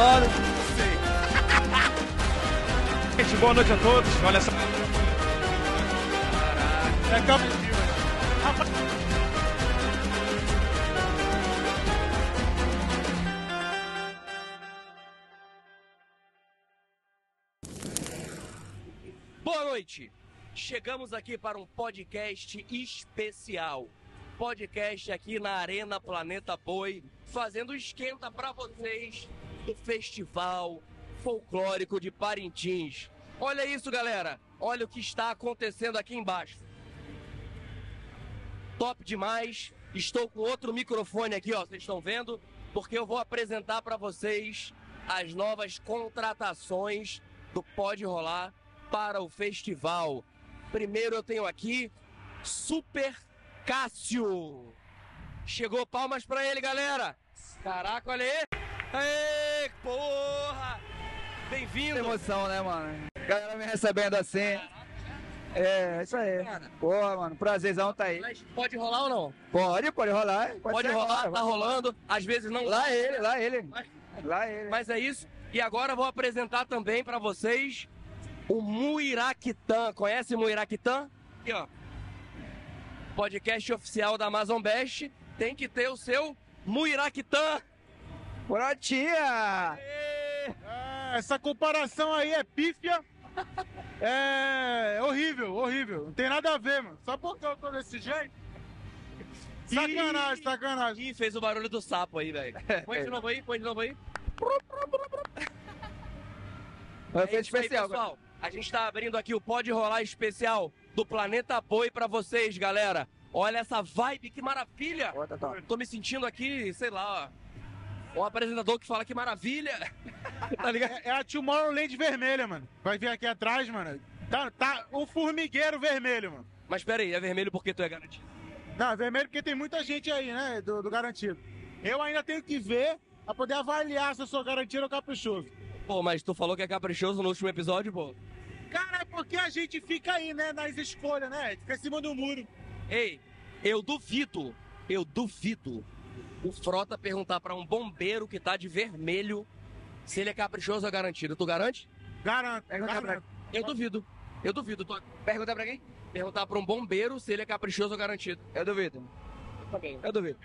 bombando. Gente, boa noite a todos. Olha só. É calma. Boa noite! Chegamos aqui para um podcast especial. Podcast aqui na Arena Planeta Boi, fazendo esquenta para vocês do Festival Folclórico de Parintins. Olha isso, galera! Olha o que está acontecendo aqui embaixo. Top demais! Estou com outro microfone aqui, ó, vocês estão vendo? Porque eu vou apresentar para vocês as novas contratações do Pode Rolar para o festival. Primeiro eu tenho aqui Super Cássio. Chegou palmas pra ele, galera. Caraca, olha aí. Aê, porra! Bem-vindo. Emoção, né, mano? Galera me recebendo assim. É, isso aí. Porra, mano, prazerzão tá aí. Mas pode rolar ou não? Pode, pode rolar. Pode, ser rolar, agora, tá vai. rolando. Às vezes não. Lá ele, lá ele. Mas- Lá ele. Mas é isso. E agora eu vou apresentar também pra vocês o Muiraquitã. Conhece o Muiraquitã? Aqui, ó. Podcast oficial da Amazon Best. Tem que ter o seu Muiraquitã. Brotinha! É, essa comparação aí é pífia. É horrível, horrível. Não tem nada a ver, mano. Só porque eu tô desse jeito. Sacanagem, sacanagem. Ih, fez o barulho do sapo aí, velho. Põe de novo aí, põe de novo aí. Vai É isso aí, especial. pessoal. A gente tá abrindo aqui o Pode Rolar especial do Planeta Boi pra vocês, galera. Olha essa vibe, que maravilha! Tô me sentindo aqui, sei lá, ó. O apresentador que fala que maravilha. tá ligado? É, é a Tomorrowland vermelha, mano. Vai vir aqui atrás, mano. Tá, tá o formigueiro vermelho, mano. Mas pera aí, é vermelho porque tu é garantido. Não, vermelho porque tem muita gente aí, né? Do, do garantido. Eu ainda tenho que ver pra poder avaliar se eu sou garantido ou caprichoso. Pô, mas tu falou que é caprichoso no último episódio, pô. Cara, é porque a gente fica aí, né? Nas escolhas, né? Fica em cima do muro. Ei, eu duvido, eu duvido o Frota perguntar pra um bombeiro que tá de vermelho se ele é caprichoso ou garantido. Tu garante? Garanto. Pergunta pra-. Eu duvido. Eu duvido. Tu Pergunta pra quem? perguntar pra um bombeiro se ele é caprichoso ou garantido. Eu duvido. Eu duvido.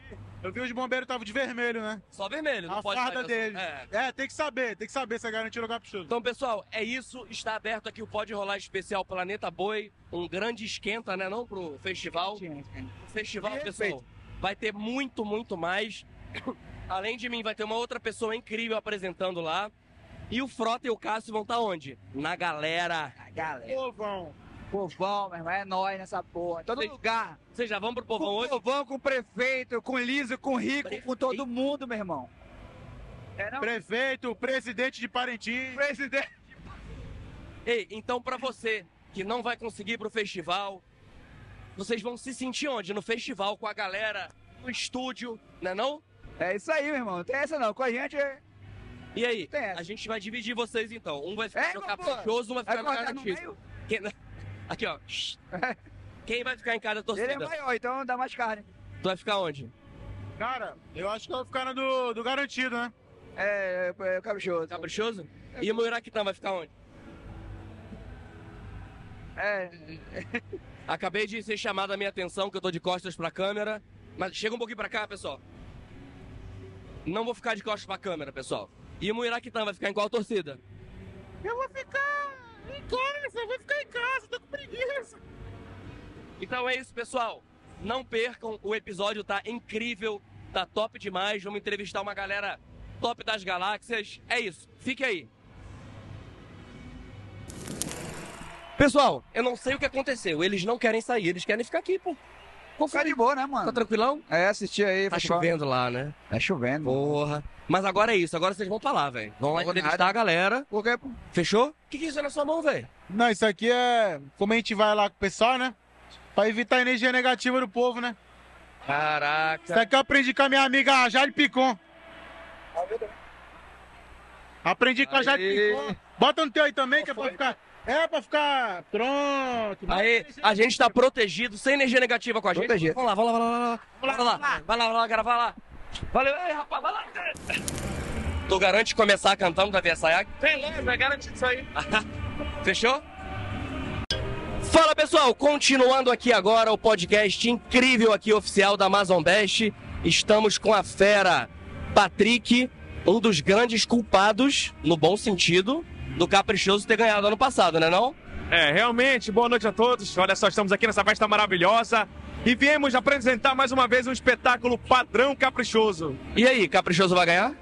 Eu vi os bombeiros estavam de vermelho, né? Só vermelho, não a pode farda deles. É. É. tem que saber, tem que saber se é garantido ou caprichoso. Então, pessoal, é isso. Está aberto aqui o Pode Rolar Especial Planeta Boi. Um grande esquenta, né, não, pro festival. O festival, Perfeito. pessoal, vai ter muito, muito mais. Além de mim, vai ter uma outra pessoa incrível apresentando lá. E o Frota e o Cássio vão estar onde? Na galera. Galera. Povão. Povão, meu irmão, é nóis nessa porra. Em todo Vocês- lugar. Vocês já vão pro povão com hoje? povão, com o prefeito, com o liso, com o rico, Prefeito? com todo mundo, meu irmão. É não? Prefeito, presidente de Parintins. Presidente. Ei, então pra você que não vai conseguir ir pro festival, vocês vão se sentir onde? No festival, com a galera, no estúdio, né não? É isso aí, meu irmão. Não tem essa não. Com a gente é. E aí? Tem essa. A gente vai dividir vocês então. Um vai ficar É, no caprichoso, um vai Vai ficar no cortar no garantido. meio? Quem- Aqui, ó. Quem vai ficar em cada Ele é torcida? maior, então dá mais carne. Tu vai ficar onde? Cara, eu acho que eu vou ficar na do, do garantido, né? É, é, é caprichoso. Caprichoso? E o Muiraquitã vai ficar onde? É. Acabei de ser chamado a minha atenção, que eu tô de costas pra câmera. Mas chega um pouquinho pra cá, pessoal. Não vou ficar de costas pra câmera, pessoal. E o Muiraquitã vai ficar em qual torcida? Eu vou ficar em casa, eu vou ficar em casa, tô com preguiça. Então é isso, pessoal. Não percam, o episódio tá incrível, tá top demais. Vamos entrevistar uma galera top das galáxias. É isso, fique aí. Pessoal, eu não sei o que aconteceu. Eles não querem sair, eles querem ficar aqui, pô. Vou ficar de boa, né, Tá mano? tranquilão? É, assistir aí. Tá futebol. chovendo lá, né? Tá chovendo. Porra. Mas agora é isso, agora vocês vão pra lá, velho. Vão lá entrevistar nada. a galera. Por quê? pô? Fechou? O que, que é isso aí na sua mão, velho? Não, isso aqui é como a gente vai lá com o pessoal, né? Pra evitar a energia negativa do povo, né? Isso Caraca. aqui eu aprendi com a minha amiga Jade Picon. Aprendi com a Jade. Picon. Bota no teu aí também, que é pra ficar, É pra ficar pronto. Aí, a gente tá protegido, sem energia negativa com a gente. Protegido. Vamos lá, vamos lá, vamos lá. Vamos lá, vai lá, vai lá, vai lá. Valeu, aí, rapaz, vai lá. Tu garante começar cantando da? Tem lá, vai garantir isso aí. Fechou? Fala pessoal, continuando aqui agora o podcast incrível aqui oficial da Amazon Best. Estamos com a fera Patrick, um dos grandes culpados, no bom sentido, do Caprichoso ter ganhado ano passado, né não? É, realmente, boa noite a todos. Olha só, estamos aqui nessa festa maravilhosa e viemos apresentar mais uma vez um espetáculo padrão caprichoso. E aí, Caprichoso vai ganhar?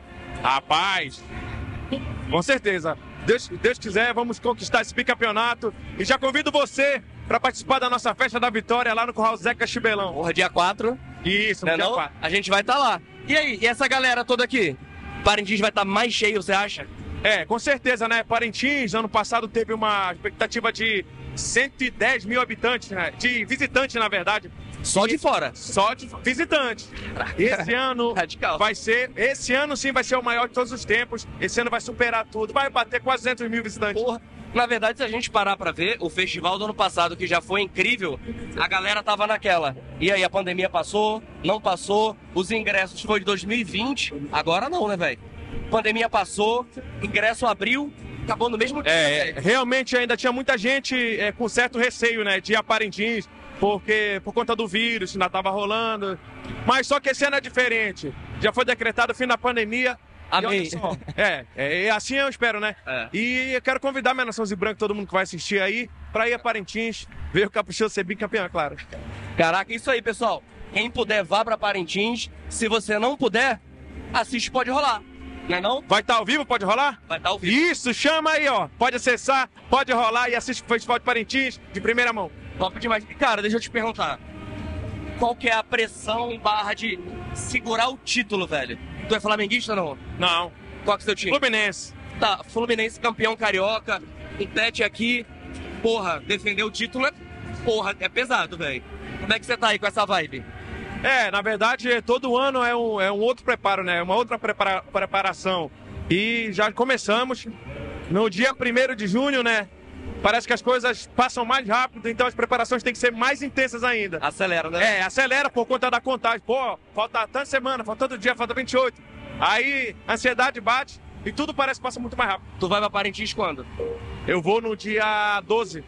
Rapaz, com certeza. Deus, Deus quiser, vamos conquistar esse bicampeonato. E já convido você para participar da nossa festa da vitória lá no Curral Zeca Chibelão. Porra, dia 4, Isso, né dia não? 4. A gente vai estar lá. E aí, e essa galera toda aqui? Parintins vai estar mais cheio, você acha? É, com certeza, né? Parintins, ano passado teve uma expectativa de 110 mil habitantes, né? De visitantes, na verdade. Só de fora. Só de visitantes. Esse ano Radical. vai ser. Esse ano sim vai ser o maior de todos os tempos. Esse ano vai superar tudo. Vai bater quase 200 mil visitantes. Porra. Na verdade, se a gente parar pra ver, o festival do ano passado, que já foi incrível, a galera tava naquela. E aí, a pandemia passou, não passou, os ingressos foi de 2020, agora não, né, velho? Pandemia passou, ingresso abriu, acabou no mesmo dia. É, velho. realmente ainda tinha muita gente é, com certo receio, né, de ir a Parintins, porque por conta do vírus, ainda estava rolando. Mas só que esse ano é diferente. Já foi decretado o fim da pandemia. Amém. só, É, é, é assim eu espero, né? É. E eu quero convidar minha nação branca, todo mundo que vai assistir aí, pra ir a Parintins, ver o Caprichoso ser bicampeão, é claro. Caraca, isso aí, pessoal. Quem puder, vá pra Parintins. Se você não puder, assiste Pode Rolar. Não é não? Vai estar ao vivo, pode rolar? Vai estar ao vivo. Isso, chama aí, ó. Pode acessar, pode rolar e assiste o Festival de Parintins de primeira mão. Top demais. Cara, deixa eu te perguntar. Qual que é a pressão barra de segurar o título, velho? Tu é flamenguista ou não? Não, Qual que é o seu time? Fluminense. Tá, Fluminense campeão carioca, um tete aqui. Porra, defender o título é. Porra, é pesado, velho. Como é que você tá aí com essa vibe? É, na verdade, todo ano é um, é um outro preparo, né? Uma outra prepara- preparação. E já começamos no dia 1 de junho, né? Parece que as coisas passam mais rápido, então as preparações têm que ser mais intensas ainda. Acelera, né? É, acelera por conta da contagem. Pô, falta tanta semana, falta todo dia, falta 28. Aí a ansiedade bate e tudo parece que passa muito mais rápido. Tu vai pra Parintins quando? Eu vou no dia 12.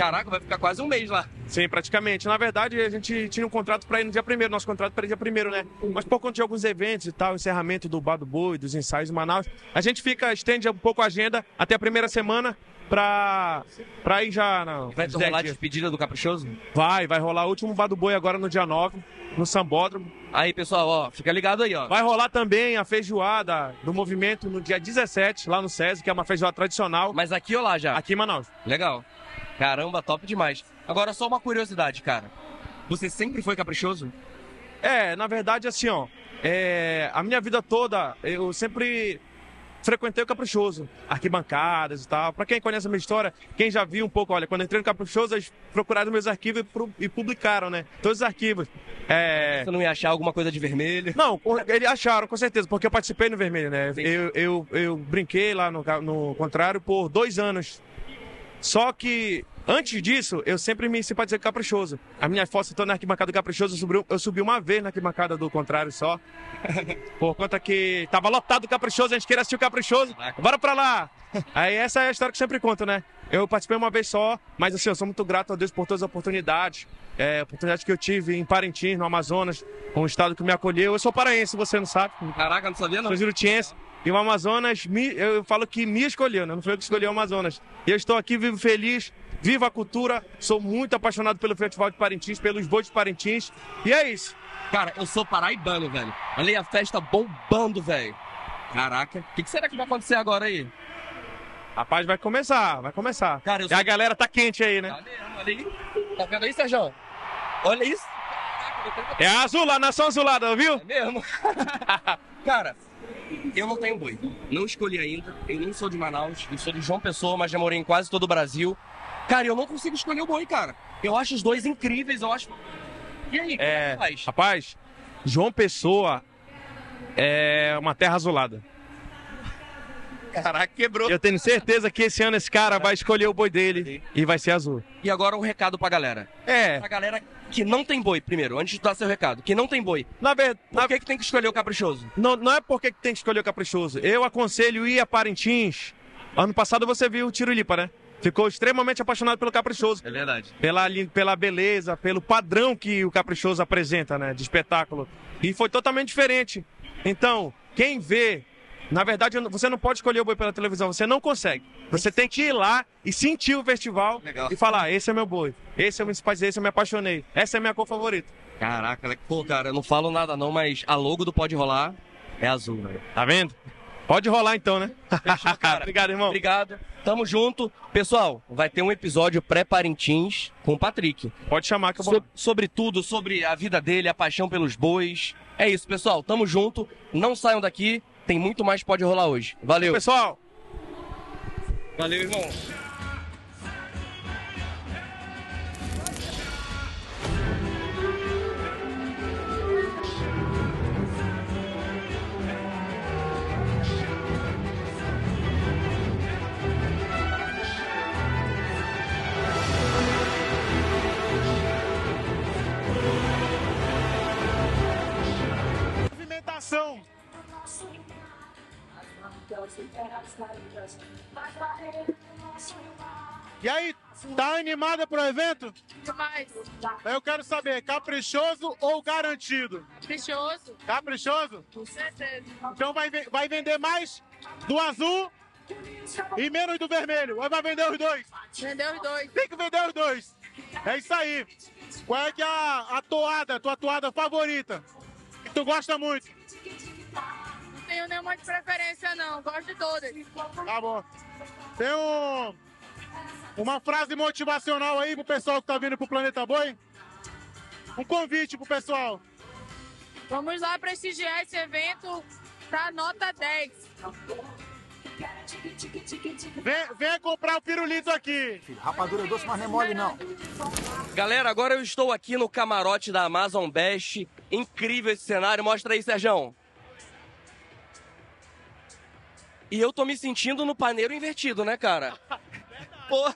Caraca, vai ficar quase um mês lá. Sim, praticamente. Na verdade, a gente tinha um contrato para ir no dia primeiro, nosso contrato para ir dia primeiro, né? Mas por conta de alguns eventos e tal, encerramento do Bar do Boi, dos ensaios em Manaus, a gente fica, estende um pouco a agenda até a primeira semana pra, pra ir já. Não, Vai rolar despedida do Caprichoso? vai, vai rolar o último Bar do Boi agora no dia 9, no Sambódromo. Aí, pessoal, ó, fica ligado aí, ó. Vai rolar também a feijoada do movimento no dia 17, lá no SESI, que é uma feijoada tradicional, Mas aqui ou lá já? aqui em Manaus. Legal. Caramba, top demais. Agora, só uma curiosidade, cara. Você sempre foi caprichoso? É, na verdade, assim, ó. é, a minha vida toda, eu sempre frequentei o Caprichoso, arquibancadas e tal. Pra quem conhece a minha história, quem já viu um pouco, olha, quando eu entrei no Caprichoso, eles procuraram meus arquivos e, publicaram, né? Todos os arquivos. É, Você não ia achar alguma coisa de vermelho? Não, eles acharam, com certeza, porque eu participei no Vermelho, né? Eu, eu, eu brinquei lá no, no contrário por dois anos. Só que, antes disso, eu sempre me simpatizei com o Caprichoso. A minha foto estão na arquibancada do Caprichoso, eu subi, eu subi uma vez na arquibancada do contrário só. Por conta que tava lotado o Caprichoso, a gente queria assistir o Caprichoso. Bora pra lá! Aí essa é a história que eu sempre conto, né? Eu participei uma vez só, mas assim, eu sou muito grato a Deus por todas as oportunidades. É, oportunidades que eu tive em Parintins, no Amazonas, um estado que me acolheu. Eu sou paraense, você não sabe. Caraca, não sabia não. Sou jurutiense. E o Amazonas, me- eu falo que me escolheu, né? Não foi eu que escolhi o Amazonas. E eu estou aqui, vivo feliz, vivo a cultura. Sou muito apaixonado pelo Festival de Parintins, pelos bois de Parintins. E é isso. Cara, eu sou paraibano, velho. Olha aí a festa bombando, velho. Caraca, o que, que será que vai acontecer agora aí? Rapaz, vai começar, vai começar. Cara, eu E sou- a galera tá quente aí, né? Tá olha aí. Tá vendo aí, Sérgio? Olha isso. É a azul, a nação azulada, viu? É mesmo? Cara, eu não tenho boi. Não escolhi ainda. Eu não sou de Manaus. Eu sou de João Pessoa, mas já morei em quase todo o Brasil. Cara, eu não consigo escolher o boi, cara. Eu acho os dois incríveis, eu acho. E aí, é É, que faz? rapaz, João Pessoa é uma terra azulada. Caraca, quebrou. Eu tenho certeza que esse ano esse cara vai escolher o boi dele e vai ser azul. E agora um recado pra galera. É, Pra galera que não tem boi, primeiro, antes de dar seu recado, que não tem boi. na verdade, Por que, que tem que escolher o caprichoso? não, não é porque tem que escolher o caprichoso. Eu aconselho ir a Parintins. Ano passado você viu o Tirolipa, né? Ficou extremamente apaixonado pelo caprichoso. É verdade. Pela, pela beleza, pelo padrão que o caprichoso apresenta, né? De espetáculo. E foi totalmente diferente. Então, quem vê. Na verdade, você não pode escolher o boi pela televisão, você não consegue. Você tem que ir lá e sentir o festival Legal. e falar: esse é meu boi, esse eu me simpatizei, esse eu me apaixonei, essa é a minha cor favorita. Caraca, le- pô, cara, eu não falo nada não, mas a logo do Pode Rolar é azul, velho. Tá vendo? Pode rolar então, né? Fechou, cara. Obrigado, irmão. Obrigado. Tamo junto. Pessoal, vai ter um episódio pré-Parintins com o Patrick. Pode chamar que eu vou. So- sobre tudo, sobre a vida dele, a paixão pelos bois. É isso, pessoal. Tamo junto. Não saiam daqui. Tem muito mais Pode Rolar hoje. Valeu. Pessoal, Valeu, irmão. Movimentação. E aí, tá animada pro evento? Demais. Eu quero saber, caprichoso ou garantido? Caprichoso. Caprichoso? Com certeza. Então vai, vai vender mais do azul e menos do vermelho. Ou vai vender os dois? Vendeu os dois. Tem que vender os dois. É isso aí. Qual é que é a, a toada, tua toada favorita? Que tu gosta muito? Não tenho nenhuma de preferência, não. Gosto de todas. Tá bom. Tem um, uma frase motivacional aí pro pessoal que tá vindo pro Planeta Boi? Um convite pro pessoal. Vamos lá prestigiar esse evento pra nota 10. Vem, vem comprar o pirulito aqui. Rapadura doce, mas não é mole não. Galera, agora eu estou aqui no camarote da Amazon Best. Incrível esse cenário. Mostra aí, Serjão. E eu tô me sentindo no paneiro invertido, né, cara? Pô,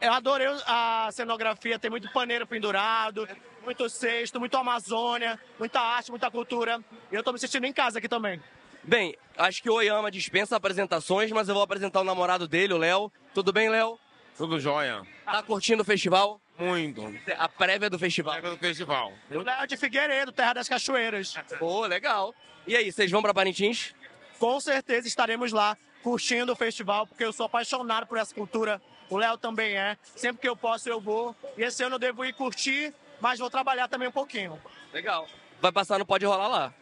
Eu adorei a cenografia, tem muito paneiro pendurado, muito cesto, muito Amazônia, muita arte, muita cultura. E eu tô me sentindo em casa aqui também. bem, acho que o Oyama dispensa apresentações, mas eu vou apresentar o namorado dele, o Léo. Tudo bem, Léo? Tudo jóia. Tá curtindo o festival? Muito. A prévia do festival. Pega do festival. O Léo é de Figueiredo, terra das cachoeiras. Pô, legal. E aí, vocês vão pra Parintins? Com certeza estaremos lá curtindo o festival, porque eu sou apaixonado por essa cultura. O Léo também é. Sempre que eu posso, eu vou. E esse ano eu devo ir curtir, mas vou trabalhar também um pouquinho. Legal. Vai passar no Pode Rolar lá.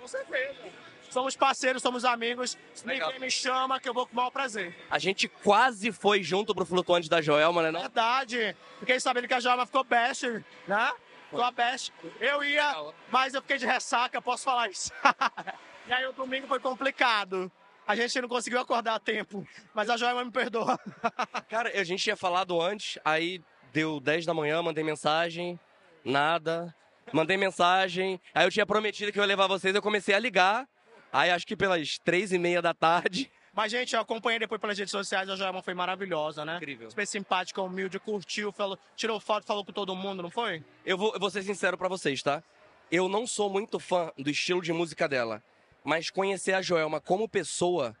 Com certeza. Somos parceiros, somos amigos. Se Legal. ninguém me chama, que eu vou com o maior prazer. A gente quase foi junto pro Flutuante da Joelma, né? Não? Verdade. Fiquei sabendo que a Joelma ficou best, né? Ficou a best. Eu ia, mas eu fiquei de ressaca, posso falar isso. e aí o domingo foi complicado. A gente não conseguiu acordar a tempo, mas a Joelma me perdoa. Cara, a gente tinha falado antes, aí deu 10 da manhã, mandei mensagem, nada. Mandei mensagem, aí eu tinha prometido que eu ia levar vocês, eu comecei a ligar. Aí acho que pelas três e meia da tarde. Mas, gente, eu acompanhei depois pelas redes sociais, a Joelma foi maravilhosa, né? Incrível. Super simpática, humilde, curtiu, falou, tirou foto, falou com todo mundo, não foi? Eu vou, eu vou ser sincero pra vocês, tá? Eu não sou muito fã do estilo de música dela. Mas conhecer a Joelma como pessoa.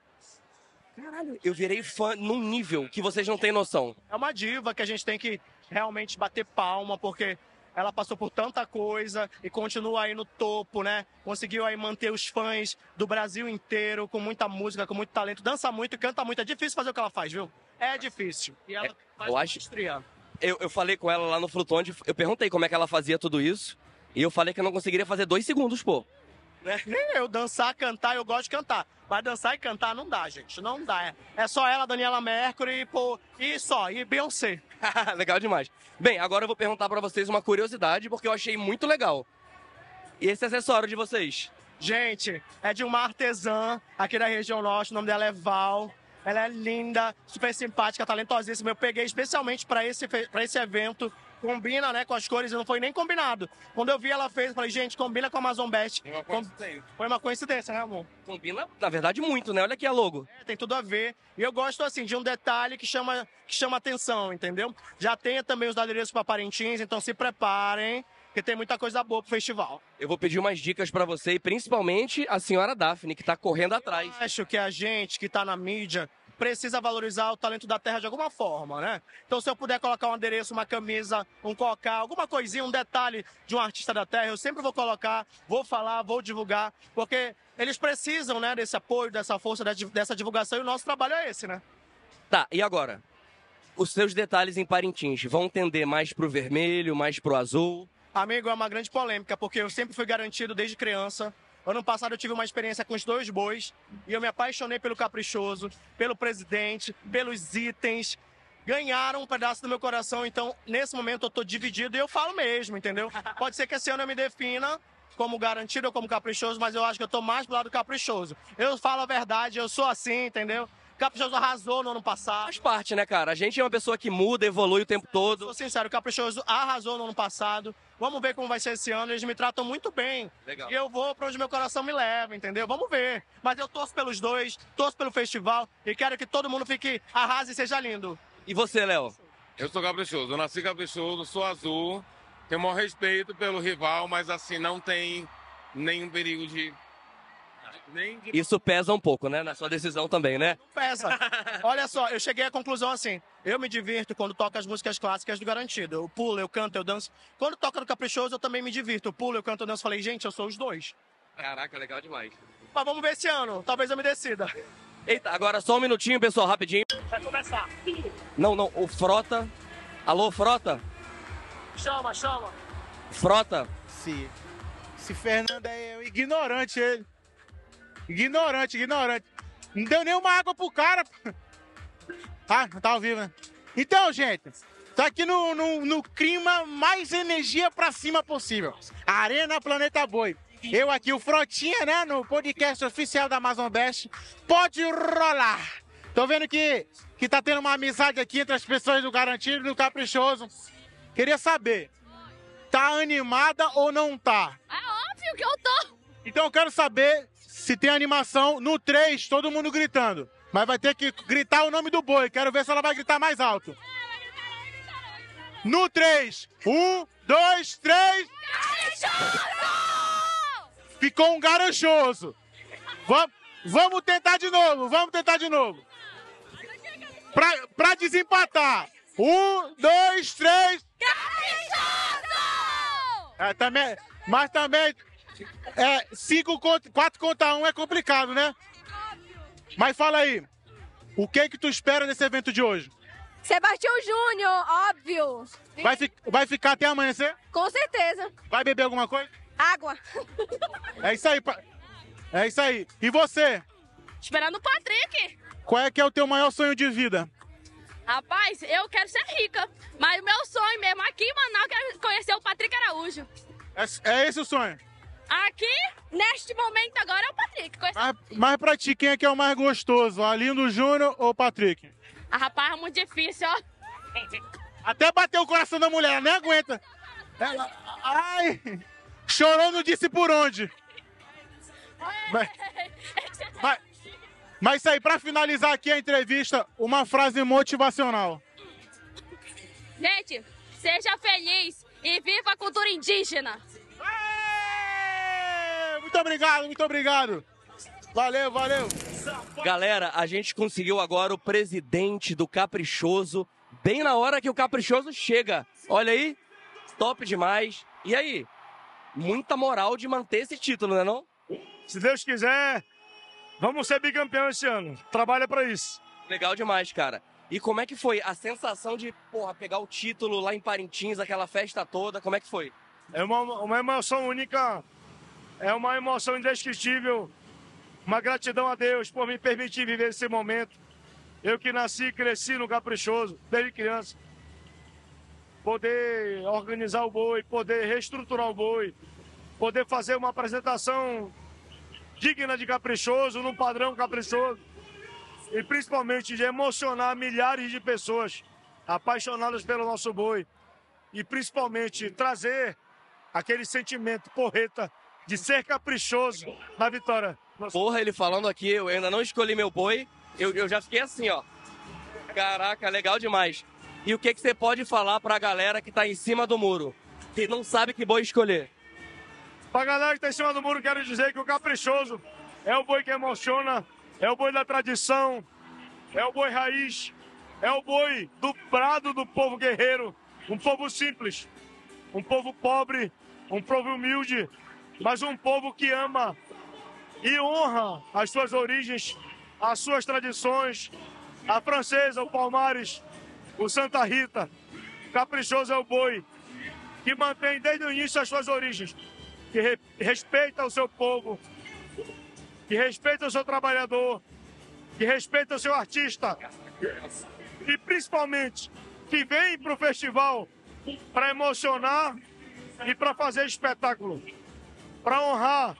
Caralho, eu virei fã num nível que vocês não têm noção. É uma diva que a gente tem que realmente bater palma, porque ela passou por tanta coisa e continua aí no topo, né? Conseguiu aí manter os fãs do Brasil inteiro com muita música, com muito talento, dança muito canta muito. É difícil fazer o que ela faz, viu? É difícil. E ela É, faz eu acho-. Eu, eu falei com ela lá no Flutonde, eu perguntei como é que ela fazia tudo isso. E eu falei que eu não conseguiria fazer dois segundos, pô. Nem eu, dançar, cantar, eu gosto de cantar. Mas dançar e cantar não dá, gente. Não dá. É, é só ela, Daniela Mercury, pô, e só, e Beyoncé. legal demais. Bem, agora eu vou perguntar pra vocês uma curiosidade, porque eu achei muito legal. E esse acessório de vocês? Gente, é de uma artesã aqui da região norte, o nome dela é Val. Ela é linda, super simpática, talentosíssima. Eu peguei especialmente para esse, pra esse evento combina, né, com as cores, e não foi nem combinado. Quando eu vi ela fez, eu falei, gente, combina com a Amazon Best. Com- Foi uma coincidência, né, amor? Combina, na verdade, muito, né? Olha aqui a logo. É, tem tudo a ver. E eu gosto, assim, de um detalhe que chama, que chama atenção, entendeu? Já tem também os adereços para Parintins, então se preparem, que tem muita coisa boa pro festival. Eu vou pedir umas dicas pra você e principalmente a senhora Daphne, que tá correndo atrás. Acho que a gente que tá na mídia precisa valorizar o talento da terra de alguma forma, né? Então, se eu puder colocar um adereço, uma camisa, um cocá, alguma coisinha, um detalhe de um artista da terra, eu sempre vou colocar, vou falar, vou divulgar, porque eles precisam, né, desse apoio, dessa força, de- dessa divulgação, e o nosso trabalho é esse, né? Tá, e agora? Os seus detalhes em Parintins vão tender mais pro vermelho, mais pro azul? Amigo, é uma grande polêmica, porque eu sempre fui garantido desde criança. Ano passado eu tive uma experiência com os dois bois e eu me apaixonei pelo caprichoso, pelo presidente, pelos itens. Ganharam um pedaço do meu coração, então nesse momento eu tô dividido e eu falo mesmo, entendeu? Pode ser que esse ano eu me defina como garantido ou como caprichoso, mas eu acho que eu tô mais pro lado caprichoso. Eu falo a verdade, eu sou assim, entendeu? Caprichoso arrasou no ano passado. Faz parte, né, cara? A gente é uma pessoa que muda, evolui o tempo todo. Sou sincero, o Caprichoso arrasou no ano passado. Vamos ver como vai ser esse ano. Eles me tratam muito bem. Legal. E eu vou pra onde meu coração me leva, entendeu? Vamos ver. Mas eu torço pelos dois, torço pelo festival e quero que todo mundo fique arrase e seja lindo. E você, Léo? Eu sou caprichoso, eu nasci caprichoso, sou azul, tenho o maior respeito pelo rival, mas assim, não tem nenhum perigo de. Nem de. Isso pesa um pouco, né? Na sua decisão também, né? Pesa. Olha só, eu cheguei à conclusão assim. Eu me divirto quando toco as músicas clássicas do Garantido. Eu pulo, eu canto, eu danço. Quando toca no Caprichoso, eu também me divirto. Eu pulo, eu canto, eu danço. Falei, gente, eu sou os dois. Caraca, legal demais. Mas vamos ver esse ano. Talvez eu me decida. Eita, agora só um minutinho, pessoal, rapidinho. Vai começar. Não, não, o Frota. Alô, Frota? Chama, chama. Frota? Se, se Fernando é um ignorante, ele. Ignorante, ignorante. Não deu nenhuma água pro cara. Ah, tá ao vivo, né? Então, gente, tá aqui no, no, no clima mais energia pra cima possível. Arena Planeta Boi. Eu aqui, o Frotinha, né, no podcast oficial da Amazon Best. Pode rolar. Tô vendo que, que tá tendo uma amizade aqui entre as pessoas do Garantido e do Caprichoso. Queria saber, tá animada ou não tá? É óbvio que eu tô. Então eu quero saber se tem animação no 3, todo mundo gritando. Mas vai ter que gritar o nome do boi. Quero ver se ela vai gritar mais alto. No 3. 1, 2, 3. Ficou um garanchoso. Va- Vamos tentar de novo. Vamos tentar de novo. Pra, pra desempatar. 1, 2, 3. É, também, mas também, é, cinco contra, 4 contra 1 é complicado, né? Mas fala aí, o que que tu espera desse evento de hoje? Sebastião Júnior, óbvio. Vai, fi- vai ficar até amanhecer? Com certeza. Vai beber alguma coisa? Água. É isso aí, é isso aí. E você, Esperando o Patrick. qual é que é o teu maior sonho de vida? Rapaz, eu quero ser rica. Mas o meu sonho mesmo aqui em Manaus é conhecer o Patrick Araújo. É, é esse o sonho. Aqui, neste momento agora, é o Patrick. Mas, mas pra ti, quem é que é o mais gostoso? Alindo Júnior ou Patrick? Ah, rapaz, é muito difícil, ó. Até bateu o coração da mulher, nem aguenta. Ela, ai, chorou, não disse por onde. Mas, mas, mas isso aí, pra finalizar aqui a entrevista, uma frase motivacional. Gente, seja feliz e viva a cultura indígena. Muito obrigado, muito obrigado. Valeu, valeu. Galera, a gente conseguiu agora o presidente do Caprichoso, bem na hora que o Caprichoso chega. Olha aí, top demais. E aí, muita moral de manter esse título, né não? Se Deus quiser, vamos ser bicampeão esse ano. Trabalha pra isso. Legal demais, cara. E como é que foi a sensação de, porra, pegar o título lá em Parintins, aquela festa toda, como é que foi? É uma, uma emoção única, é uma emoção indescritível. Uma gratidão a Deus por me permitir viver esse momento. Eu que nasci e cresci no Caprichoso, desde criança. Poder organizar o boi, poder reestruturar o boi, poder fazer uma apresentação digna de caprichoso, num padrão caprichoso. E principalmente de emocionar milhares de pessoas apaixonadas pelo nosso boi. e principalmente trazer aquele sentimento porreta de ser caprichoso na vitória. Porra, ele falando aqui, eu ainda não escolhi meu boi, eu, eu já fiquei assim, ó. Caraca, legal demais. E o que, que você pode falar pra galera que tá em cima do muro, que não sabe que boi escolher? Pra galera que tá em cima do muro, quero dizer que o caprichoso é o boi que emociona, é o boi da tradição, é o boi raiz, é o boi do prado do povo guerreiro, um povo simples, um povo pobre, um povo humilde, mas um povo que ama e honra as suas origens, as suas tradições, a francesa, o Palmares, o Santa Rita. Caprichoso é o boi que mantém desde o início as suas origens, que re- respeita o seu povo, que respeita o seu trabalhador, que respeita o seu artista e principalmente que vem para o festival para emocionar e para fazer espetáculo, para honrar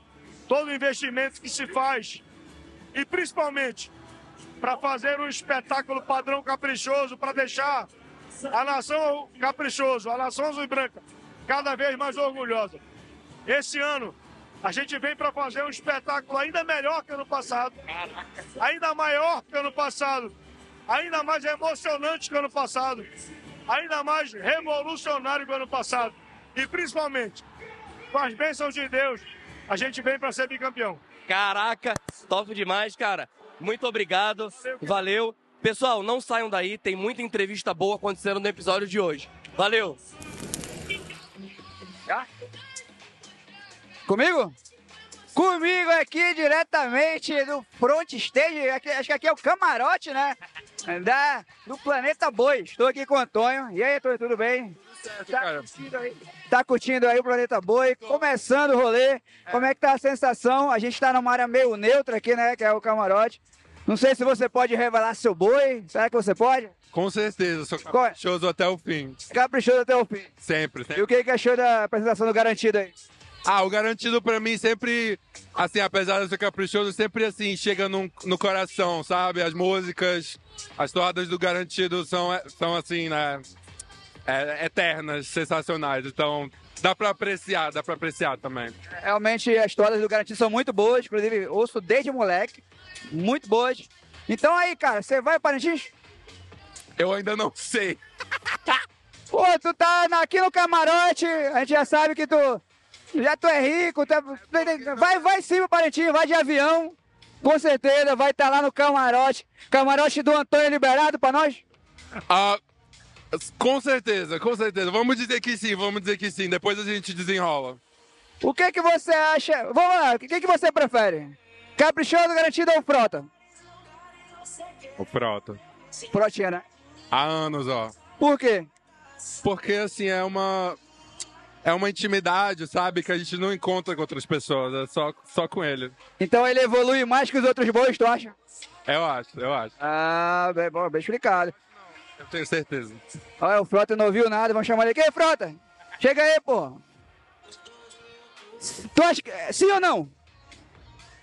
todo o investimento que se faz e principalmente para fazer um espetáculo padrão caprichoso para deixar a nação caprichoso, a nação azul e branca cada vez mais orgulhosa. Esse ano a gente vem para fazer um espetáculo ainda melhor que ano passado, ainda maior que ano passado, ainda mais emocionante que ano passado, ainda mais revolucionário que ano passado e principalmente com as bênçãos de Deus a gente vem para ser bicampeão. Caraca, top demais, cara. Muito obrigado, valeu. Pessoal, não saiam daí, tem muita entrevista boa acontecendo no episódio de hoje. Valeu! Comigo? Comigo aqui diretamente do front stage, aqui- acho que aqui é o camarote, né? Da, do Planeta Boi. Estou aqui com o Antônio. E aí, Antônio, tudo bem? Tá curtindo aí, tá curtindo aí o Planeta Boi, começando o rolê. Como é que tá a sensação? A gente tá numa área meio neutra aqui, né? Que é o camarote. Não sei se você pode revelar seu boi. Será que você pode? Com certeza, sou é? caprichoso até o fim. Caprichoso até o fim. Sempre, E sempre. o que, que achou da apresentação do Garantido aí? Ah, o garantido pra mim sempre, assim, apesar de ser caprichoso, sempre assim, chega no, no coração, sabe? As músicas, as toadas do garantido são, são assim, né? É, eternas, sensacionais. Então, dá pra apreciar, dá pra apreciar também. Realmente as toadas do Garantido são muito boas, inclusive ouço desde moleque. Muito boas. Então aí, cara, você vai para Parintins? Eu ainda não sei. Pô, tu tá aqui no camarote, a gente já sabe que tu. Já tu é rico, tu é- vai, vai sim pro Parintins, vai de avião. Com certeza, vai estar lá no camarote. Camarote do Antônio liberado pra nós? Ah, com certeza, com certeza. Vamos dizer que sim, vamos dizer que sim. Depois a gente desenrola. O que que você acha? Vamos lá, o que que você prefere? Caprichoso, garantido ou frota? O Frota. Frotinha, né? Há anos, ó. Por quê? Porque, assim, é uma... É uma intimidade, sabe? Que a gente não encontra com outras pessoas. É só, só com ele. Então ele evolui mais que os outros bois, tu acha? Eu acho, eu acho. Ah, bem, bom, bem explicado. Eu tenho certeza. Olha, o Frota não ouviu nada, vamos chamar ele aqui. Ei, Frota! Chega aí, pô! Tu acha que... é, Sim ou não?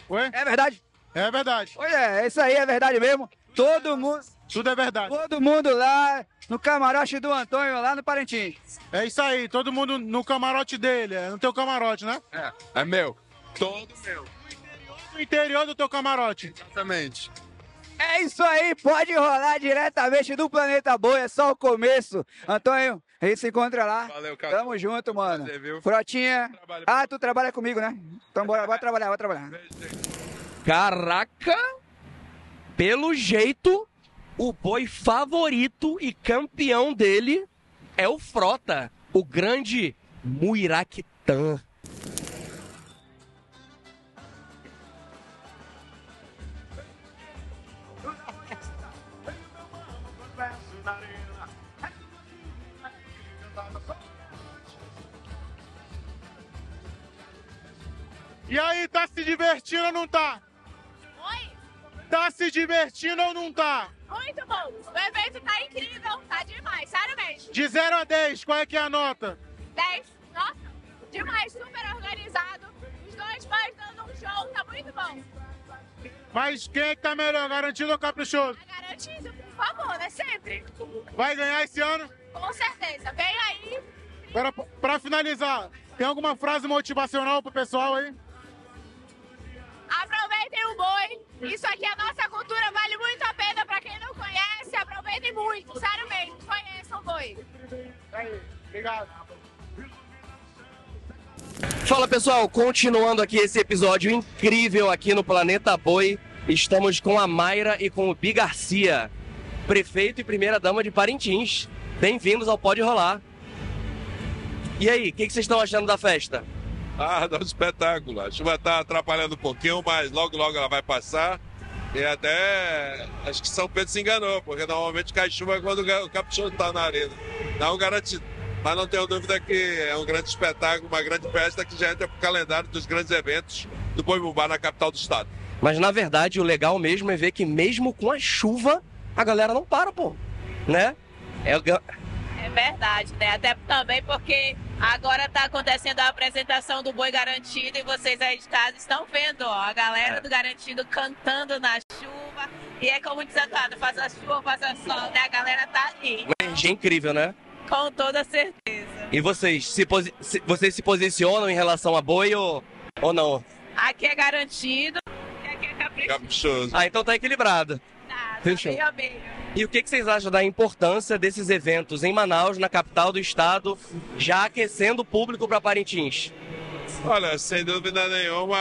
Ué? É verdade? É verdade. Olha, é isso aí, é verdade mesmo. Todo mundo... Tudo é verdade. Todo mundo lá no camarote do Antônio, lá no Parintins. É isso aí, todo mundo no camarote dele, é no teu camarote, né? É, é meu. Todo meu. No interior do teu camarote. Exatamente. É isso aí, pode rolar diretamente do Planeta Boa, é só o começo. Antônio, a gente se encontra lá. Valeu, cara. Tamo junto, mano. Prazer, viu? Frotinha. Ah, tu trabalha comigo, né? Então bora, bora trabalhar, bora trabalhar. Caraca! Pelo jeito, o boi favorito e campeão dele é o Frota, o grande Muiraquitã. E aí, tá se divertindo ou não tá? Oi? Tá se divertindo ou não tá? Muito bom. O evento tá incrível, tá demais, sério mesmo. De 0 a 10, qual é que é a nota? 10. Nossa, demais, super organizado. Os dois pais dando um show, tá muito bom. Mas quem é que tá melhor, garantido ou caprichoso? Tá garantido, por favor, né? Sempre. Vai ganhar esse ano? Com certeza. Vem aí, Agora, pra finalizar, tem alguma frase motivacional pro pessoal aí? Boi. Isso aqui é nossa cultura, vale muito a pena pra quem não conhece. Aproveitem muito, sério mesmo. Conheçam o boi. Obrigado. Fala pessoal, continuando aqui esse episódio incrível aqui no Planeta Boi, estamos com a Mayra e com o Bi Garcia, prefeito e primeira dama de Parintins. Bem-vindos ao Pode Rolar. E aí, o que, que vocês estão achando da festa? Ah, dá um espetáculo. A chuva tá atrapalhando um pouquinho, mas logo, logo ela vai passar. E até acho que São Pedro se enganou, porque normalmente cai chuva quando o caprichoso tá na arena. Não garantido. Mas não tenho dúvida que é um grande espetáculo, uma grande festa que já entra pro calendário dos grandes eventos do Boi Bumbá na capital do estado. Mas na verdade o legal mesmo é ver que mesmo com a chuva, a galera não para, pô. Né? É o É verdade, né? Até também porque agora tá acontecendo a apresentação do Boi Garantido e vocês aí de casa estão vendo, ó, a galera É. do Garantido cantando na chuva. E é como diz Antônio, faça chuva, faça sol, né? A galera tá ali, uma energia incrível, né? com toda certeza. E vocês se, se- vocês se posicionam em relação a boi ou, ou não? Aqui é garantido e aqui é caprichoso. Caprichoso. Ah, então tá equilibrado. Fechou. Meio a meio. E o que, que vocês acham da importância desses eventos em Manaus, na capital do estado, já aquecendo o público para Parintins? Olha, sem dúvida nenhuma,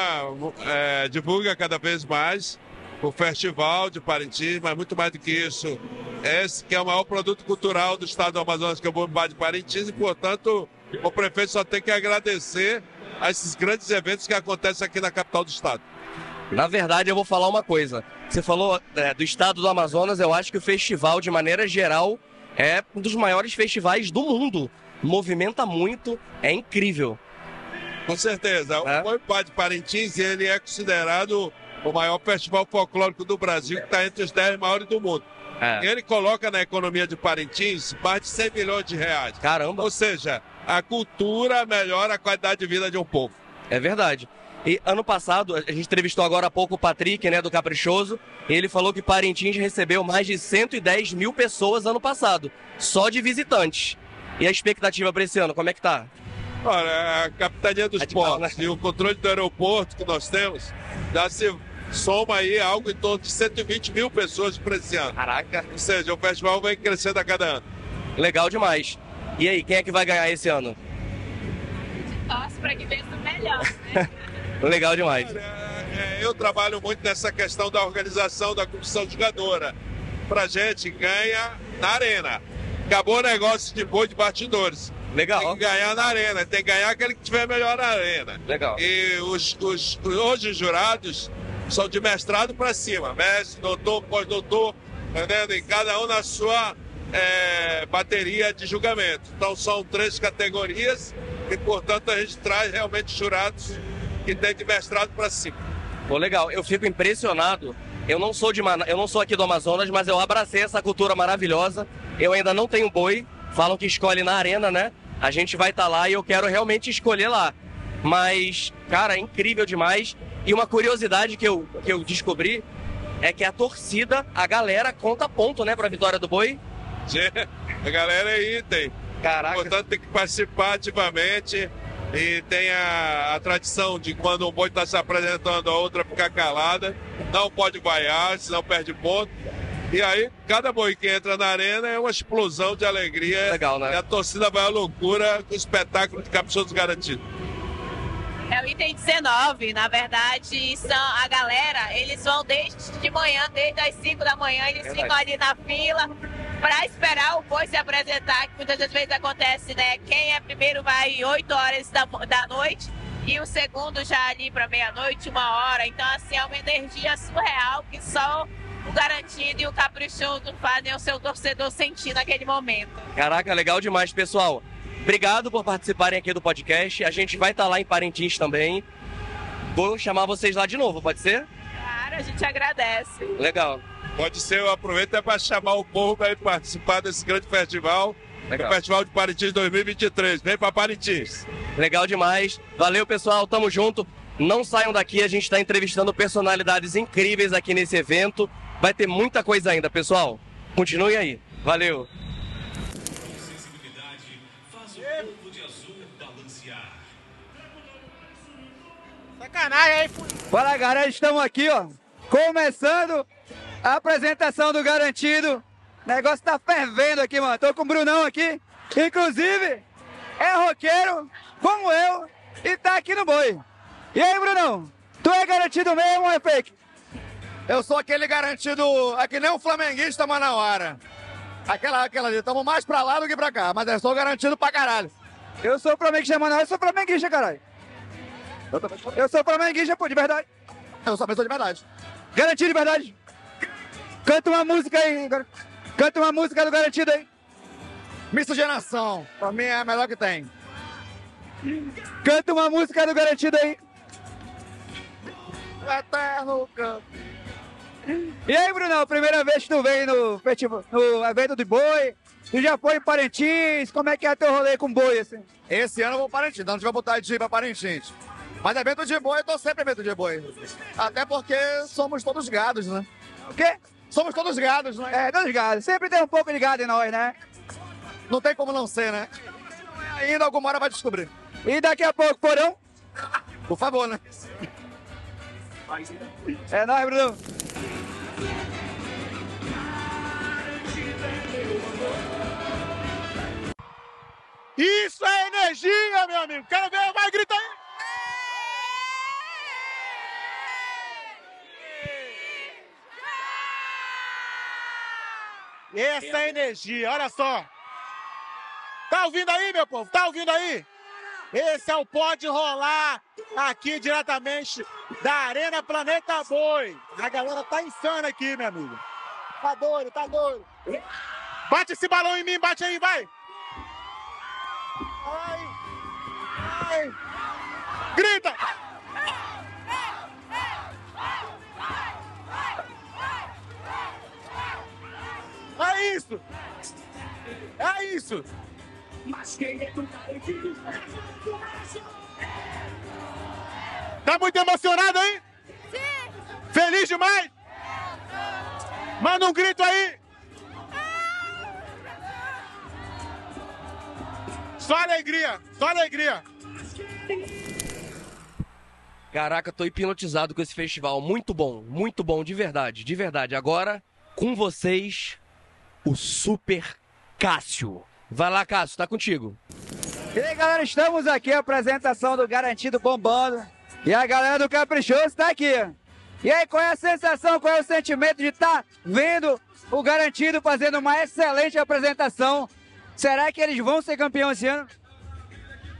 é, divulga cada vez mais o Festival de Parintins, mas muito mais do que isso, esse que é o maior produto cultural do estado do Amazonas, que é o Bombá de Parintins, e, portanto, o prefeito só tem que agradecer a esses grandes eventos que acontecem aqui na capital do estado. Na verdade, eu vou falar uma coisa. Você falou é, do estado do Amazonas, eu acho que o festival, de maneira geral, é um dos maiores festivais do mundo. Movimenta muito, é incrível. Com certeza. O Bombá de Parintins, ele é considerado o maior festival folclórico do Brasil, que está entre os 10 maiores do mundo. É. Ele coloca na economia de Parintins mais de 100 milhões de reais. Caramba! Ou seja, a cultura melhora a qualidade de vida de um povo. É verdade. E ano passado, a gente entrevistou agora há pouco o Patrick, né, do Caprichoso, e ele falou que Parintins recebeu mais de 110 mil pessoas ano passado, só de visitantes. E a expectativa para esse ano, como é que tá? Olha, a Capitania dos Portos e o controle do aeroporto que nós temos já se soma aí algo em torno de 120 mil pessoas para esse ano. Caraca! Ou seja, o festival vem crescendo a cada ano. Legal demais. E aí, quem é que vai ganhar esse ano? Torce pra que vença o melhor, né? Legal demais. É, eu trabalho muito nessa questão da organização da comissão jogadora. Pra gente ganha na arena. Acabou o negócio de boi de bastidores. Legal. Tem que ganhar na arena, tem que ganhar aquele que tiver melhor na arena. Legal. E os, os, hoje os jurados são de mestrado para cima, mestre, doutor, pós-doutor, entendendo? E cada um na sua é, bateria de julgamento. Então são três categorias e, portanto, a gente traz realmente jurados que têm de mestrado para cima. Pô, legal. Eu fico impressionado. Eu não sou de Mana... eu não sou aqui do Amazonas, mas eu abracei essa cultura maravilhosa. Eu ainda não tenho boi. Falam que escolhe na arena, né? A gente vai estar lá e eu quero realmente escolher lá. Mas, cara, é incrível demais. E uma curiosidade que eu, que eu descobri é que a torcida, a galera conta ponto, né, pra vitória do boi. A galera aí tem. Caraca. Portanto, tem que participar ativamente. E tem a, a tradição de quando um boi está se apresentando, a outra ficar calada. Não pode vaiar, senão perde ponto. E aí, cada boi que entra na arena é uma explosão de alegria. Legal, né? E a torcida vai à loucura com o espetáculo de caprichoso garantido. É o item 19, na verdade, são a galera, eles vão desde de manhã, desde as 5 da manhã, eles Verdade. ficam ali na fila para esperar o boi se apresentar, que muitas das vezes acontece, né? Quem é primeiro vai 8 horas da, da noite e o segundo já ali para meia-noite, uma hora. Então, assim, é uma energia surreal que só o garantido e o caprichoso fazem o seu torcedor sentir naquele momento. Caraca, legal demais, pessoal. Obrigado por participarem aqui do podcast. A gente vai estar lá em Parintins também. Vou chamar vocês lá de novo, pode ser? Claro, a gente agradece. Legal. Pode ser, eu aproveito é para chamar o povo para participar desse grande festival. Legal. O Festival de Parintins 2023. Vem para Parintins. Legal demais. Valeu, pessoal. Tamo junto. Não saiam daqui, a gente está entrevistando personalidades incríveis aqui nesse evento. Vai ter muita coisa ainda, pessoal. Continue aí. Valeu. Sacanagem aí, Fala, galera, estamos aqui, ó, começando a apresentação do Garantido. O negócio tá fervendo aqui, mano. Tô com o Brunão aqui. Inclusive, é roqueiro, como eu, e tá aqui no boi. E aí, Brunão? Tu é garantido mesmo ou é fake? Eu sou aquele garantido, é que nem um flamenguista, mas na hora. Aquela, aquela ali, tamo mais pra lá do que pra cá, mas eu sou garantido pra caralho. Eu sou flamenguista, mano, eu sou flamenguista, caralho. Eu também sou. Eu sou flamenguista, pô, de verdade. Eu sou pessoa de verdade. Garantido de verdade. Canta uma música aí, canta uma música do Garantido aí. Miscigenação, pra mim é a melhor que tem. Canta uma música do Garantido aí. Eterno campo. E aí, Brunão, primeira vez que tu vem no, festival, no evento de boi, tu já foi em Parintins, como é que é teu rolê com boi, assim? Esse ano eu vou para Parintins, não tive vontade de ir pra Parintins. Mas evento de boi, eu tô sempre em evento de boi. Até porque somos todos gados, né? O quê? Somos todos gados, né? É, todos gados, sempre tem um pouco de gado em nós, né? Não tem como não ser, né? Ainda alguma hora vai descobrir. E daqui a pouco, porão? Por favor, né? É nóis, Brunão. Isso é energia, meu amigo. Quero ver, vai, grita aí. Essa é energia, olha só. Tá ouvindo aí, meu povo? Tá ouvindo aí? Esse é o Pode Rolar, aqui diretamente da Arena Planeta Boi. A galera tá insana aqui, meu amigo. Tá doido, tá doido. Bate esse balão em mim, bate aí, vai. Ai, ai. Grita! É isso! É isso! Tá muito emocionado aí? Sim! Feliz demais? Manda um grito aí! Só alegria, só alegria. Caraca, tô hipnotizado com esse festival. Muito bom, muito bom, de verdade, de verdade. Agora, com vocês, o Super Cássio. Vai lá, Cássio, tá contigo. E aí, galera, estamos aqui, a apresentação do Garantido bombando. E a galera do Caprichoso tá aqui. E aí, qual é a sensação, qual é o sentimento de estar vendo o Garantido fazendo uma excelente apresentação? Será que eles vão ser campeão esse ano?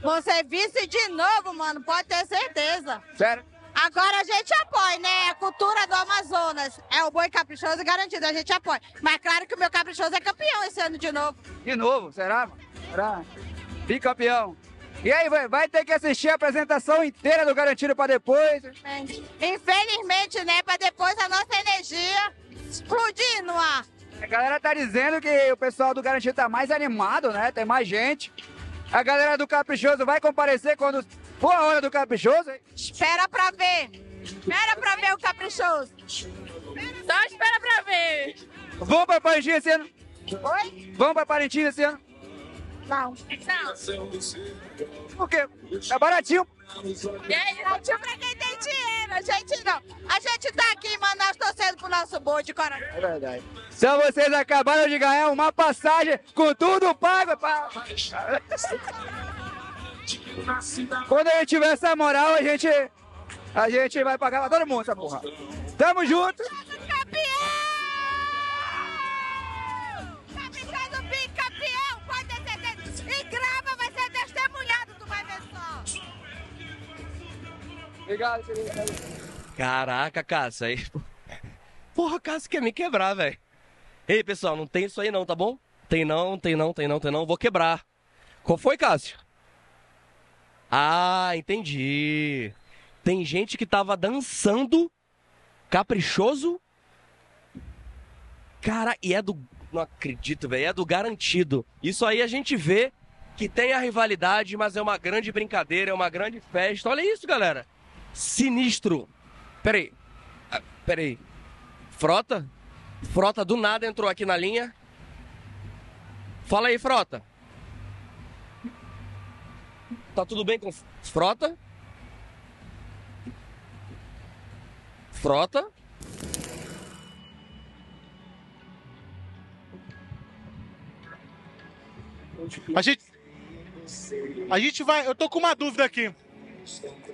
Vão ser vice de novo, mano, pode ter certeza. Sério? Agora a gente apoia, né? A cultura do Amazonas. É o boi caprichoso garantido, a gente apoia. Mas claro que o meu caprichoso é campeão esse ano de novo. De novo, será? Será? Bicampeão. E aí, vai, vai ter que assistir a apresentação inteira do Garantido pra depois. Infelizmente, né? Pra depois a nossa energia explodir no ar. A galera tá dizendo que o pessoal do Garantido tá mais animado, né? Tem mais gente. A galera do Caprichoso vai comparecer quando for a hora do Caprichoso. hein? Espera pra ver. Espera pra ver o caprichoso. Só espera pra ver. Vamos pra Parintins esse ano? Oi? Vamos pra Parintins esse ano? Não. Por quê? É baratinho. E aí, baratinho pra quem tem dinheiro. A gente não. A gente tá aqui em Manaus torcendo pro nosso boi de coração. É verdade. Então vocês acabaram de ganhar uma passagem com tudo pago. Pra... Quando a gente tiver essa moral, a gente, a gente vai pagar pra todo mundo essa porra. Tamo junto. Obrigado. Caraca, Cássio, aí. Porra, Cássio quer me quebrar, velho. Ei, pessoal, não tem isso aí não, tá bom? Tem não, tem não, tem não, tem não. Vou quebrar. Qual foi, Cássio? Ah, entendi. Tem gente que tava dançando caprichoso. Cara, e é do. Não acredito, velho. É do garantido. Isso aí a gente vê que tem a rivalidade, mas é uma grande brincadeira, é uma grande festa. Olha isso, galera. Sinistro. Peraí. Ah, Peraí. Frota? Frota do nada entrou aqui na linha. Fala aí, Frota. Tá tudo bem com Frota? Frota. A gente. A gente vai. Eu tô com uma dúvida aqui.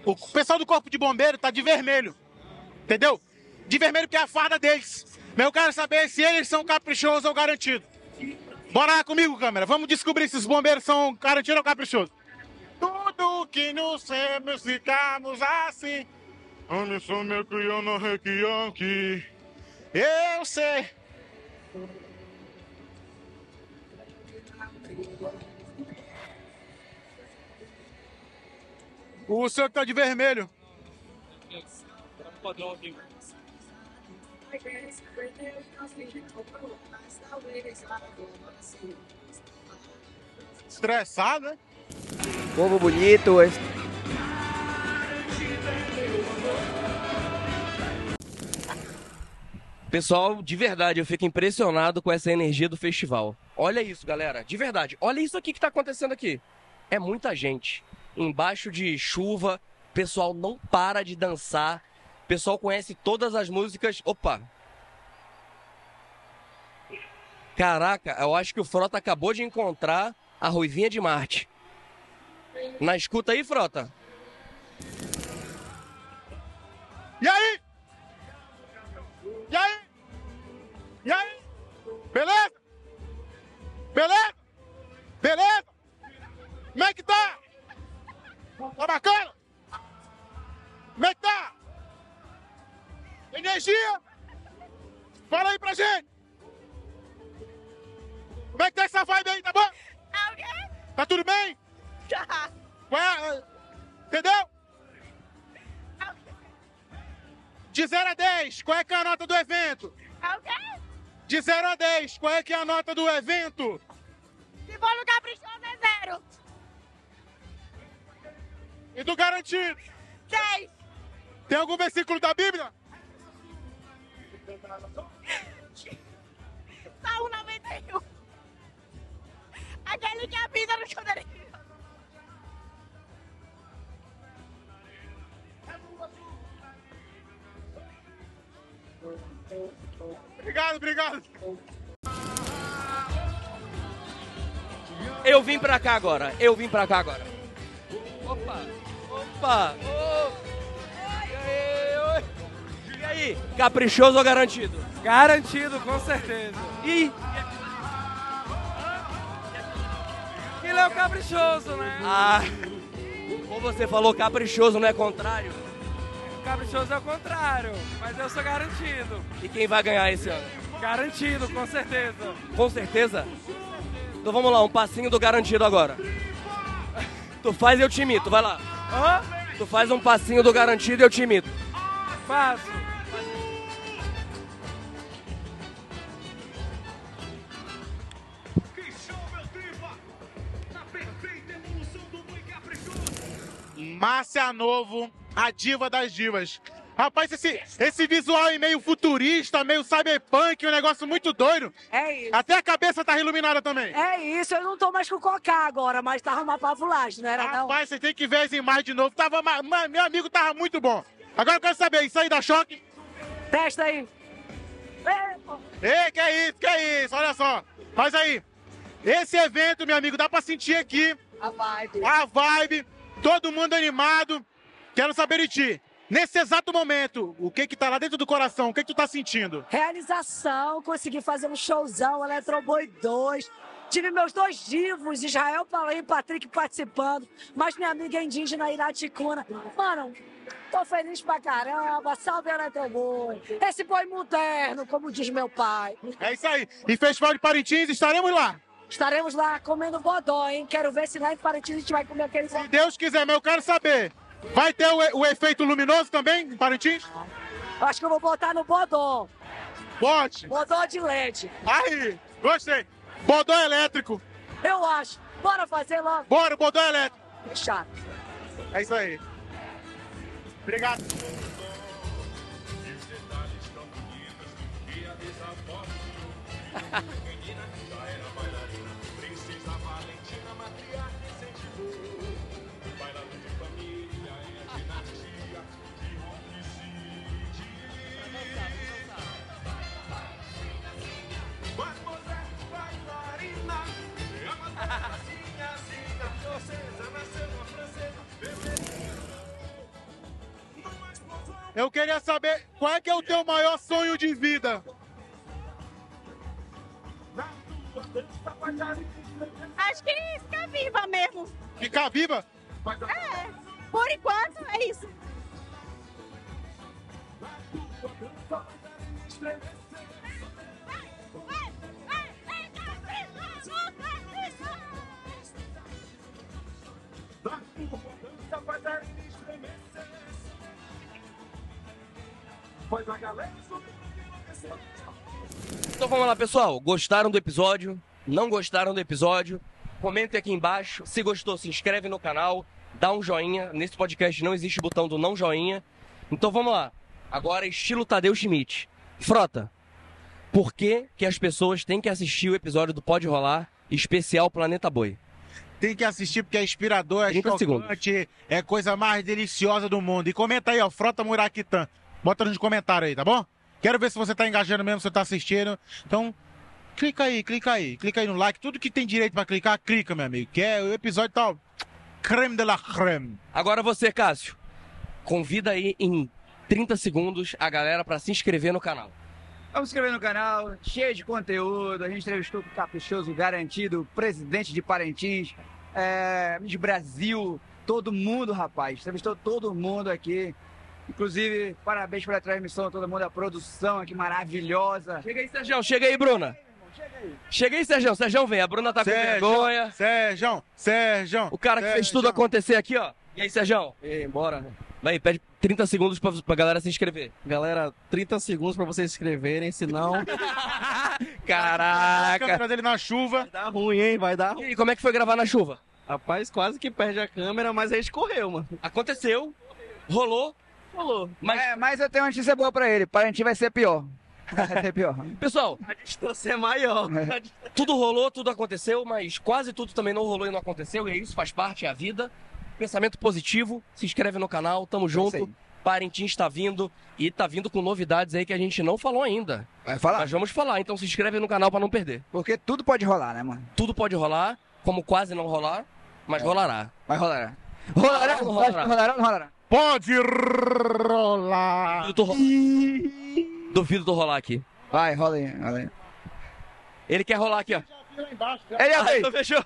O pessoal do Corpo de Bombeiro tá de vermelho. Entendeu? De vermelho porque é a farda deles. Mas eu quero saber se eles são caprichosos ou garantidos. Bora lá comigo, câmera. Vamos descobrir se os bombeiros são garantidos ou caprichosos. Que nos temos ficamos assim. Onde sou meu crioulo requianque? Eu sei. O senhor que tá de vermelho. Estressado, né? Povo bonito. Pessoal, de verdade, eu fico impressionado com essa energia do festival. Olha isso, galera. De verdade. Olha isso aqui que tá acontecendo aqui. É muita gente. Embaixo de chuva, pessoal não para de dançar. Pessoal conhece todas as músicas. Opa! Caraca, eu acho que o Frota acabou de encontrar a Ruivinha de Marte. Na escuta aí, Frota? E aí? E aí? E aí? Beleza? Beleza? Beleza? Como é que tá? Tá bacana? Como é que tá? Energia? Fala aí pra gente. Como é que tá essa vibe aí, tá bom? Tá tudo bem? Entendeu? De 0 a 10, qual é que é a nota do evento? De 0 a 10, qual é que é a nota do evento? Se for no caprichoso é zero. E do garantido? Seis. Tem algum versículo da Bíblia? Um 91. Aquele que avisa no esconderijo. Obrigado, obrigado. Eu vim pra cá agora. Eu vim pra cá agora. Opa! Opa! Ô! E aí, oi? E aí? Caprichoso ou garantido? Garantido, com certeza. E Ele é o caprichoso, né? Ah! Como você falou, caprichoso, não é contrário? O caprichoso é o contrário, mas eu sou garantido. E quem vai ganhar esse ano? Garantido, com certeza. Com certeza? Então vamos lá, um passinho do garantido agora. Tu faz e eu te imito, vai lá. Hã? Tu faz um passinho do garantido e eu te imito. Faço. Márcia Novo, a diva das divas. Rapaz, esse, esse visual aí meio futurista, meio cyberpunk, um negócio muito doido. É isso. Até a cabeça tá iluminada também. É isso, eu não tô mais com cocá agora, mas tava uma pavulagem, não era não? Rapaz, você tem que ver as imagens de novo. Tava, ma- meu amigo tava muito bom. Agora eu quero saber, isso aí dá choque? Testa aí. Ei, que é isso, que é isso, olha só. Mas aí, esse evento, meu amigo, dá pra sentir aqui A vibe. a vibe, todo mundo animado. Quero saber de ti. Nesse exato momento, o que que tá lá dentro do coração? O que que tu tá sentindo? Realização, consegui fazer um showzão, Eletroboy 2. Tive meus dois divos, Israel Palim e Patrick participando, mas minha amiga indígena Iraticuna. Mano, tô feliz pra caramba, salve Eletroboy. Esse boi moderno, como diz meu pai. É isso aí. E Festival de Parintins, estaremos lá. Estaremos lá comendo bodó, hein? Quero ver se lá em Parintins a gente vai comer aquele Se Deus quiser, mas eu quero saber. Vai ter o, o efeito luminoso também em Parintins? Acho que eu vou botar no bodó. Bote. Bodó de LED. Aí, gostei. Bodó elétrico. Eu acho. Bora fazer logo. Bora, bodó elétrico. Fechado. É isso aí. Obrigado. Eu queria saber qual é que é o teu maior sonho de vida. Acho que ficar viva mesmo. Ficar viva? É, por enquanto é isso. Então vamos lá, pessoal. Gostaram do episódio? Não gostaram do episódio? Comentem aqui embaixo. Se gostou, se inscreve no canal, dá um joinha. Nesse podcast não existe botão do não joinha. Então vamos lá. Agora, estilo Tadeu Schmidt. Frota, por que, que as pessoas têm que assistir o episódio do Pode Rolar especial Planeta Boi? Tem que assistir porque é inspirador, é 30 chocante, é a coisa mais deliciosa do mundo. E comenta aí, ó, Frota Muraquitã. Bota nos comentários aí, tá bom? Quero ver se você tá engajando mesmo, se você tá assistindo. Então, clica aí, clica aí, clica aí no like. Tudo que tem direito pra clicar, clica, meu amigo. Que é o episódio tal. Creme de la creme. Agora você, Cássio. Convida aí em 30 segundos a galera pra se inscrever no canal. Vamos se inscrever no canal, cheio de conteúdo. A gente entrevistou com o Caprichoso Garantido, presidente de Parintins, é, de Brasil, todo mundo, rapaz. Entrevistou todo mundo aqui. Inclusive, parabéns pela transmissão, todo mundo, a produção aqui maravilhosa. Chega aí, Sérgio, chega aí, Bruna. Chega aí, Sérgio. Sérgio vem, a Bruna tá com Sérgio, vergonha. Sérgio, Sérgio. O cara que fez tudo acontecer aqui, ó. E aí, Sérgio? Ei, bora. Vai, pede 30 segundos pra, pra galera se inscrever. Galera, 30 segundos pra vocês se inscreverem, senão. Caraca! A câmera dele na chuva. Vai dar ruim, hein? Vai dar E ruim. aí, como é que foi gravar na chuva? Rapaz, quase que perde a câmera, mas a gente correu, mano. Aconteceu, rolou, Rolou. mas... É, mas eu tenho uma notícia boa pra ele. Parintins vai ser pior. Vai ser pior. Pessoal, A distância é maior. tudo rolou, tudo aconteceu, mas quase tudo também não rolou e não aconteceu, e é isso, faz parte, é a vida. Pensamento positivo, se inscreve no canal, tamo É junto. Parintins tá vindo e tá vindo com novidades aí que a gente não falou ainda. Vai falar? Mas vamos falar, então se inscreve no canal pra não perder. Porque tudo pode rolar, né, mano? Tudo pode rolar, como quase não rolar, mas rolará. Vai rolar. Rolará? Não Rolará? rolará. Rolará ou não rolará? Pode rolar. Duvido tu, ro- Duvido tu rolar aqui. Vai, rola aí, rola aí. Ele quer rolar aqui, ó. Ele é Ah, bem. então fechou.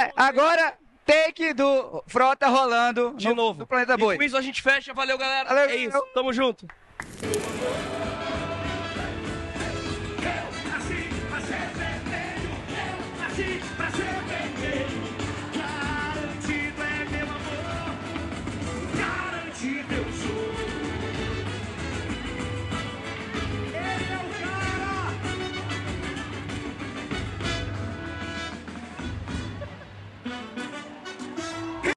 É, agora, take do Frota rolando De no, novo. no Planeta E Boi. com isso a gente fecha. Valeu, galera. Valeu, é isso. Tamo junto.